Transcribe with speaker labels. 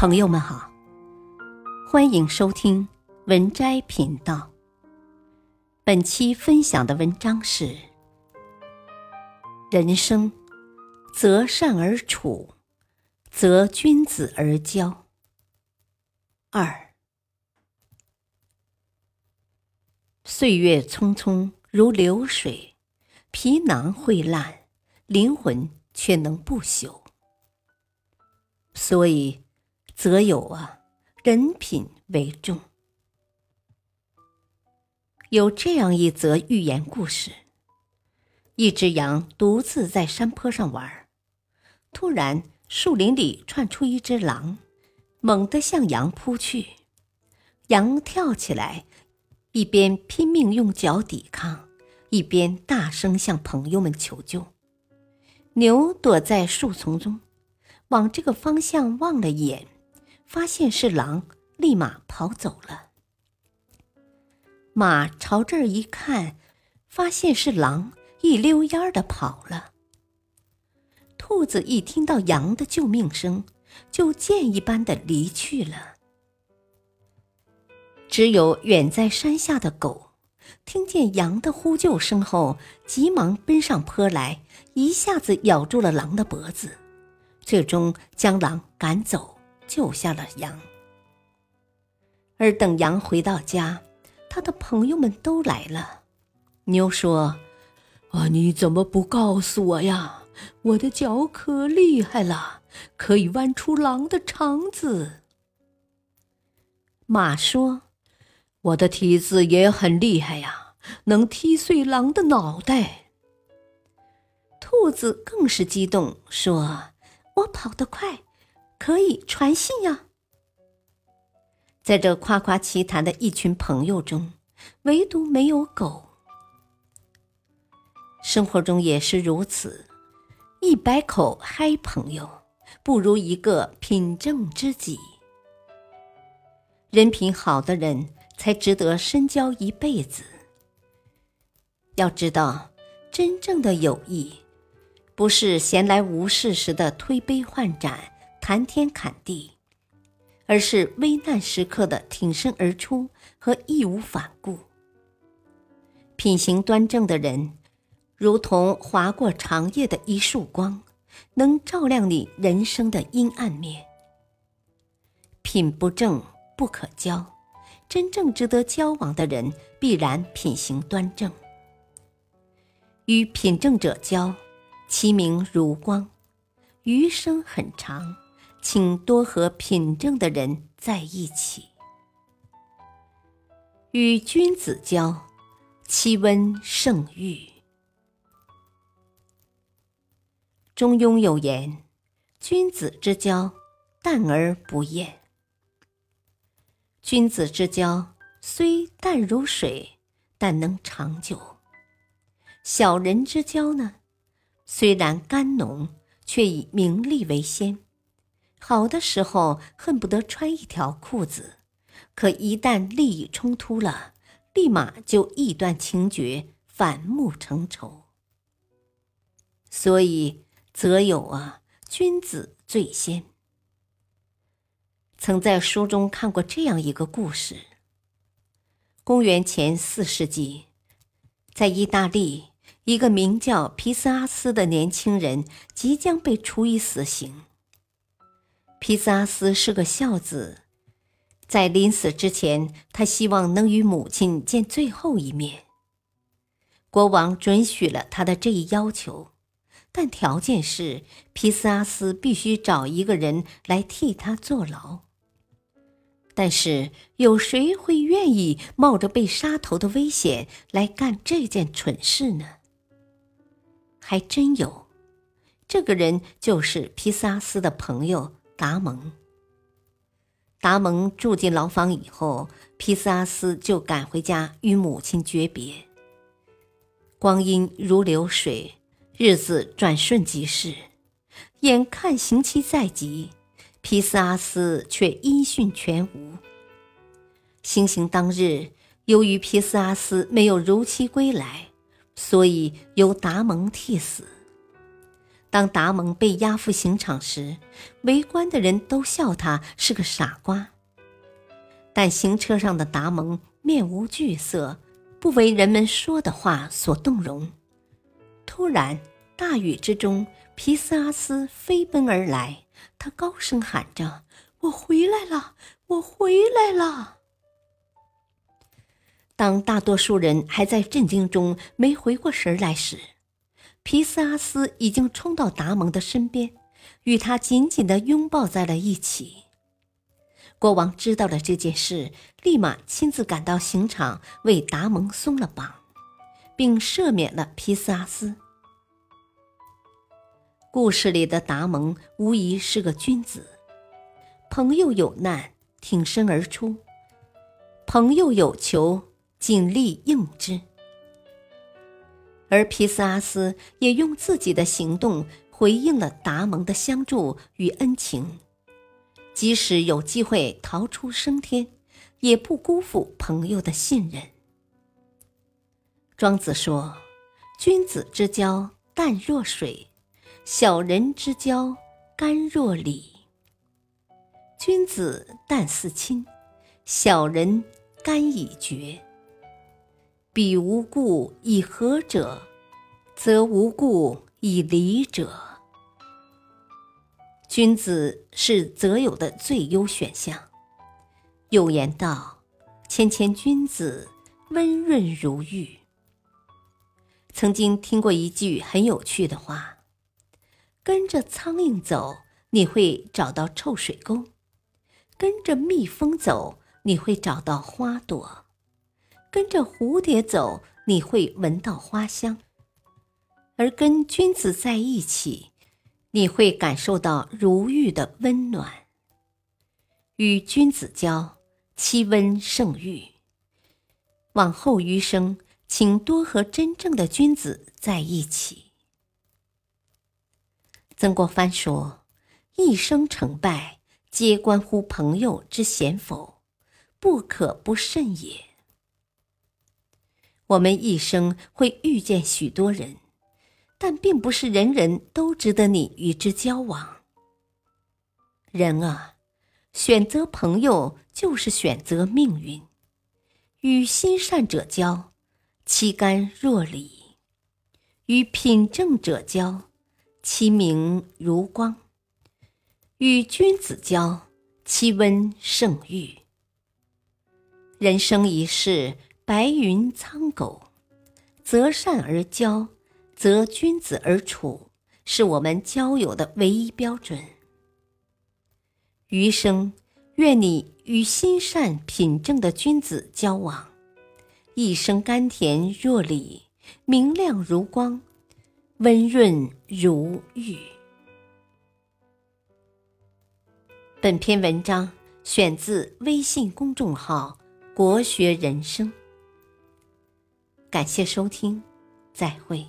Speaker 1: 朋友们好，欢迎收听文摘频道。本期分享的文章是：人生择善而处，择君子而交。二，岁月匆匆如流水，皮囊会烂，灵魂却能不朽。所以。则有啊，人品为重。有这样一则寓言故事：一只羊独自在山坡上玩，突然树林里窜出一只狼，猛地向羊扑去。羊跳起来，一边拼命用脚抵抗，一边大声向朋友们求救。牛躲在树丛中，往这个方向望了一眼。发现是狼，立马跑走了。马朝这儿一看，发现是狼，一溜烟儿的跑了。兔子一听到羊的救命声，就箭一般的离去了。只有远在山下的狗，听见羊的呼救声后，急忙奔上坡来，一下子咬住了狼的脖子，最终将狼赶走。救下了羊，而等羊回到家，他的朋友们都来了。牛说：“啊，你怎么不告诉我呀？我的脚可厉害了，可以弯出狼的肠子。”马说：“我的蹄子也很厉害呀，能踢碎狼的脑袋。”兔子更是激动，说：“我跑得快。”可以传信呀！在这夸夸其谈的一群朋友中，唯独没有狗。生活中也是如此，一百口嗨朋友，不如一个品正知己。人品好的人才值得深交一辈子。要知道，真正的友谊，不是闲来无事时的推杯换盏。谈天侃地，而是危难时刻的挺身而出和义无反顾。品行端正的人，如同划过长夜的一束光，能照亮你人生的阴暗面。品不正不可交，真正值得交往的人，必然品行端正。与品正者交，其名如光，余生很长。请多和品正的人在一起，与君子交，其温胜玉。中庸有言：“君子之交，淡而不厌。”君子之交虽淡如水，但能长久；小人之交呢，虽然甘浓，却以名利为先。好的时候恨不得穿一条裤子，可一旦利益冲突了，立马就意断情绝，反目成仇。所以则有啊，君子最先。曾在书中看过这样一个故事：公元前四世纪，在意大利，一个名叫皮斯阿斯的年轻人即将被处以死刑。皮斯阿斯是个孝子，在临死之前，他希望能与母亲见最后一面。国王准许了他的这一要求，但条件是皮斯阿斯必须找一个人来替他坐牢。但是，有谁会愿意冒着被杀头的危险来干这件蠢事呢？还真有，这个人就是皮斯阿斯的朋友。达蒙。达蒙住进牢房以后，皮斯阿斯就赶回家与母亲诀别。光阴如流水，日子转瞬即逝，眼看刑期在即，皮斯阿斯却音讯全无。行刑当日，由于皮斯阿斯没有如期归来，所以由达蒙替死。当达蒙被押赴刑场时，围观的人都笑他是个傻瓜。但行车上的达蒙面无惧色，不为人们说的话所动容。突然，大雨之中，皮斯阿斯飞奔而来，他高声喊着：“我回来了，我回来了！”当大多数人还在震惊中没回过神来时，皮斯阿斯已经冲到达蒙的身边，与他紧紧地拥抱在了一起。国王知道了这件事，立马亲自赶到刑场，为达蒙松了绑，并赦免了皮斯阿斯。故事里的达蒙无疑是个君子，朋友有难，挺身而出；朋友有求，尽力应之。而皮斯阿斯也用自己的行动回应了达蒙的相助与恩情，即使有机会逃出升天，也不辜负朋友的信任。庄子说：“君子之交淡若水，小人之交甘若醴。君子淡似亲，小人甘以绝。”彼无故以和者，则无故以离者。君子是择友的最优选项。有言道：“谦谦君子，温润如玉。”曾经听过一句很有趣的话：“跟着苍蝇走，你会找到臭水沟；跟着蜜蜂走，你会找到花朵。”跟着蝴蝶走，你会闻到花香；而跟君子在一起，你会感受到如玉的温暖。与君子交，其温胜玉。往后余生，请多和真正的君子在一起。曾国藩说：“一生成败，皆关乎朋友之贤否，不可不慎也。”我们一生会遇见许多人，但并不是人人都值得你与之交往。人啊，选择朋友就是选择命运。与心善者交，其甘若醴；与品正者交，其明如光；与君子交，其温胜玉。人生一世。白云苍狗，择善而交，择君子而处，是我们交友的唯一标准。余生，愿你与心善品正的君子交往，一生甘甜若醴，明亮如光，温润如玉。本篇文章选自微信公众号“国学人生”。感谢收听，再会。